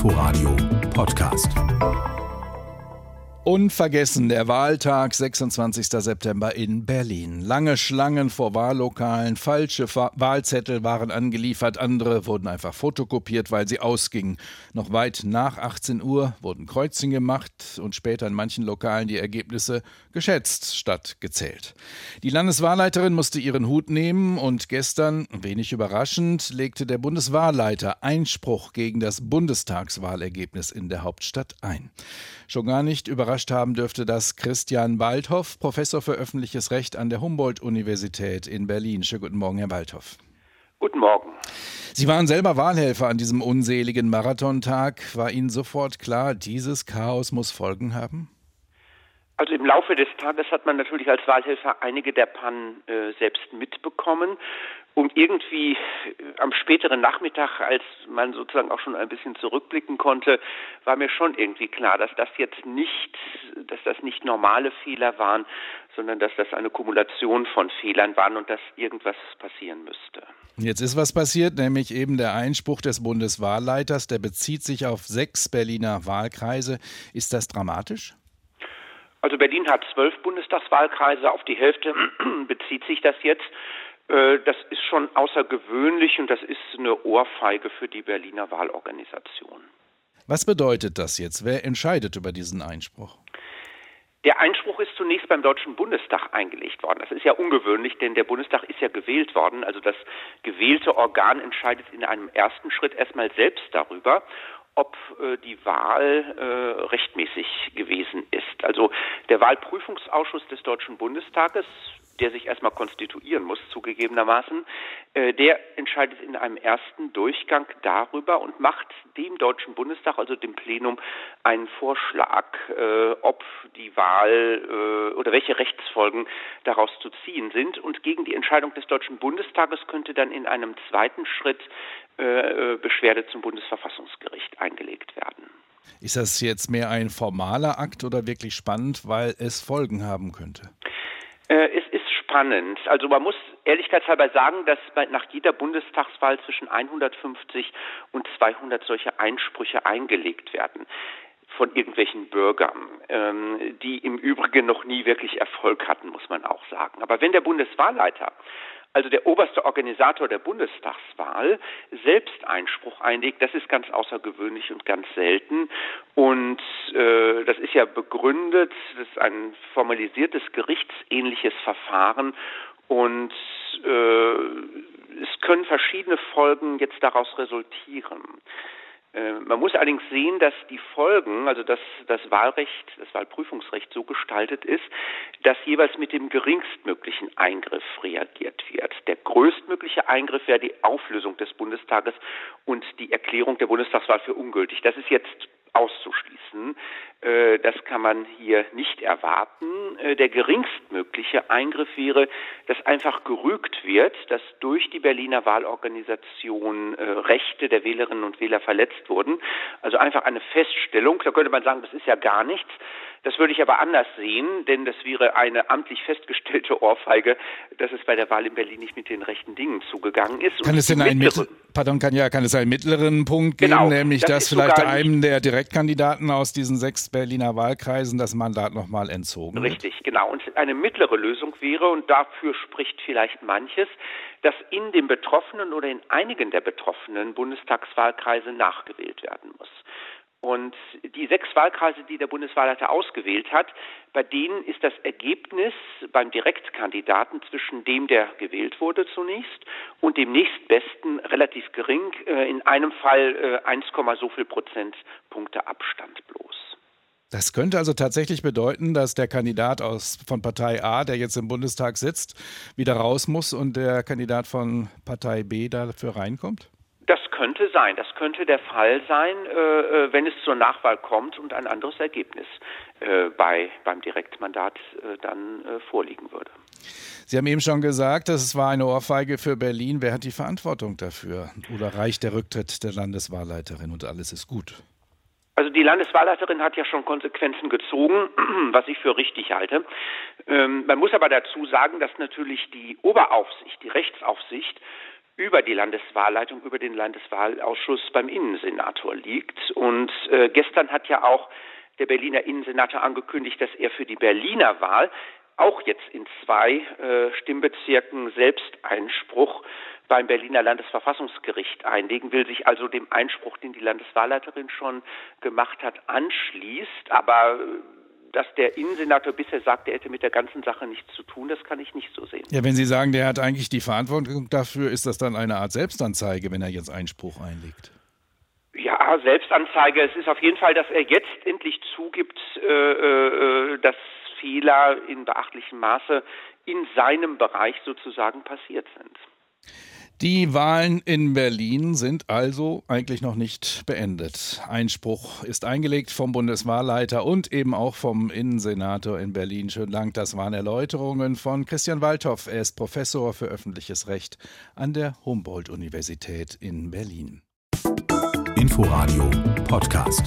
Inforadio Podcast. Unvergessen der Wahltag 26. September in Berlin. Lange Schlangen vor Wahllokalen, falsche Wahlzettel waren angeliefert, andere wurden einfach fotokopiert, weil sie ausgingen. Noch weit nach 18 Uhr wurden Kreuzchen gemacht und später in manchen Lokalen die Ergebnisse geschätzt statt gezählt. Die Landeswahlleiterin musste ihren Hut nehmen und gestern, wenig überraschend, legte der Bundeswahlleiter Einspruch gegen das Bundestagswahlergebnis in der Hauptstadt ein. Schon gar nicht überrascht haben dürfte das Christian Waldhoff, Professor für öffentliches Recht an der Humboldt-Universität in Berlin. Schönen guten Morgen, Herr Waldhoff. Guten Morgen. Sie waren selber Wahlhelfer an diesem unseligen Marathontag. War Ihnen sofort klar, dieses Chaos muss Folgen haben? Also im Laufe des Tages hat man natürlich als Wahlhelfer einige der Pannen äh, selbst mitbekommen. Und irgendwie äh, am späteren Nachmittag, als man sozusagen auch schon ein bisschen zurückblicken konnte, war mir schon irgendwie klar, dass das jetzt nicht, dass das nicht normale Fehler waren, sondern dass das eine Kumulation von Fehlern waren und dass irgendwas passieren müsste. Jetzt ist was passiert, nämlich eben der Einspruch des Bundeswahlleiters, der bezieht sich auf sechs Berliner Wahlkreise. Ist das dramatisch? Also Berlin hat zwölf Bundestagswahlkreise, auf die Hälfte bezieht sich das jetzt. Äh, das ist schon außergewöhnlich und das ist eine Ohrfeige für die Berliner Wahlorganisation. Was bedeutet das jetzt? Wer entscheidet über diesen Einspruch? Der Einspruch ist zunächst beim Deutschen Bundestag eingelegt worden. Das ist ja ungewöhnlich, denn der Bundestag ist ja gewählt worden. Also das gewählte Organ entscheidet in einem ersten Schritt erstmal selbst darüber ob äh, die Wahl äh, rechtmäßig gewesen ist. Also der Wahlprüfungsausschuss des Deutschen Bundestages, der sich erstmal konstituieren muss, zugegebenermaßen, äh, der entscheidet in einem ersten Durchgang darüber und macht dem Deutschen Bundestag, also dem Plenum, einen Vorschlag, äh, ob die Wahl äh, oder welche Rechtsfolgen daraus zu ziehen sind. Und gegen die Entscheidung des Deutschen Bundestages könnte dann in einem zweiten Schritt äh, äh, Beschwerde zum Bundesverfassungsgericht eingelegt werden. Ist das jetzt mehr ein formaler Akt oder wirklich spannend, weil es Folgen haben könnte? Äh, es ist spannend. Also man muss ehrlichkeitshalber sagen, dass nach jeder Bundestagswahl zwischen 150 und 200 solche Einsprüche eingelegt werden von irgendwelchen Bürgern, ähm, die im Übrigen noch nie wirklich Erfolg hatten, muss man auch sagen. Aber wenn der Bundeswahlleiter also der oberste Organisator der Bundestagswahl, selbst Einspruch einlegt. Das ist ganz außergewöhnlich und ganz selten. Und äh, das ist ja begründet, das ist ein formalisiertes gerichtsähnliches Verfahren. Und äh, es können verschiedene Folgen jetzt daraus resultieren. Äh, man muss allerdings sehen, dass die Folgen, also dass das Wahlrecht, das Wahlprüfungsrecht so gestaltet ist, dass jeweils mit dem geringstmöglichen Eingriff reagiert wird. Der größtmögliche Eingriff wäre die Auflösung des Bundestages und die Erklärung der Bundestagswahl für ungültig. Das ist jetzt auszuschließen. Äh, das kann man hier nicht erwarten. Äh, der geringstmögliche Eingriff wäre, dass einfach gerügt wird, dass durch die Berliner Wahlorganisation äh, Rechte der Wählerinnen und Wähler verletzt wurden. Also einfach eine Feststellung. Da könnte man sagen, das ist ja gar nichts. Das würde ich aber anders sehen, denn das wäre eine amtlich festgestellte Ohrfeige, dass es bei der Wahl in Berlin nicht mit den rechten Dingen zugegangen ist. Kann es denn einen, mittlere, pardon, kann, ja, kann es einen mittleren Punkt geben, genau, nämlich das dass vielleicht einem der Direktkandidaten aus diesen sechs Berliner Wahlkreisen das Mandat nochmal entzogen Richtig, wird? genau. Und eine mittlere Lösung wäre, und dafür spricht vielleicht manches, dass in den betroffenen oder in einigen der betroffenen Bundestagswahlkreise nachgewählt werden muss. Und die sechs Wahlkreise, die der Bundeswahlleiter ausgewählt hat, bei denen ist das Ergebnis beim Direktkandidaten zwischen dem, der gewählt wurde zunächst, und dem nächstbesten relativ gering. Äh, in einem Fall 1, äh, so viel Prozentpunkte Abstand bloß. Das könnte also tatsächlich bedeuten, dass der Kandidat aus, von Partei A, der jetzt im Bundestag sitzt, wieder raus muss und der Kandidat von Partei B dafür reinkommt? Könnte sein. Das könnte der Fall sein, äh, äh, wenn es zur Nachwahl kommt und ein anderes Ergebnis äh, bei, beim Direktmandat äh, dann äh, vorliegen würde. Sie haben eben schon gesagt, das war eine Ohrfeige für Berlin. Wer hat die Verantwortung dafür? Oder reicht der Rücktritt der Landeswahlleiterin und alles ist gut? Also die Landeswahlleiterin hat ja schon Konsequenzen gezogen, was ich für richtig halte. Ähm, man muss aber dazu sagen, dass natürlich die Oberaufsicht, die Rechtsaufsicht über die Landeswahlleitung, über den Landeswahlausschuss beim Innensenator liegt. Und äh, gestern hat ja auch der Berliner Innensenator angekündigt, dass er für die Berliner Wahl auch jetzt in zwei äh, Stimmbezirken Selbsteinspruch beim Berliner Landesverfassungsgericht einlegen, will sich also dem Einspruch, den die Landeswahlleiterin schon gemacht hat, anschließt. Aber äh, dass der Innensenator bisher sagt, er hätte mit der ganzen Sache nichts zu tun, das kann ich nicht so sehen. Ja, wenn Sie sagen, der hat eigentlich die Verantwortung dafür, ist das dann eine Art Selbstanzeige, wenn er jetzt Einspruch einlegt? Ja, Selbstanzeige. Es ist auf jeden Fall, dass er jetzt endlich zugibt, äh, äh, dass Fehler in beachtlichem Maße in seinem Bereich sozusagen passiert sind. Die Wahlen in Berlin sind also eigentlich noch nicht beendet. Einspruch ist eingelegt vom Bundeswahlleiter und eben auch vom Innensenator in Berlin. Schönen Dank, das waren Erläuterungen von Christian Waldhoff. Er ist Professor für öffentliches Recht an der Humboldt-Universität in Berlin. Inforadio Podcast.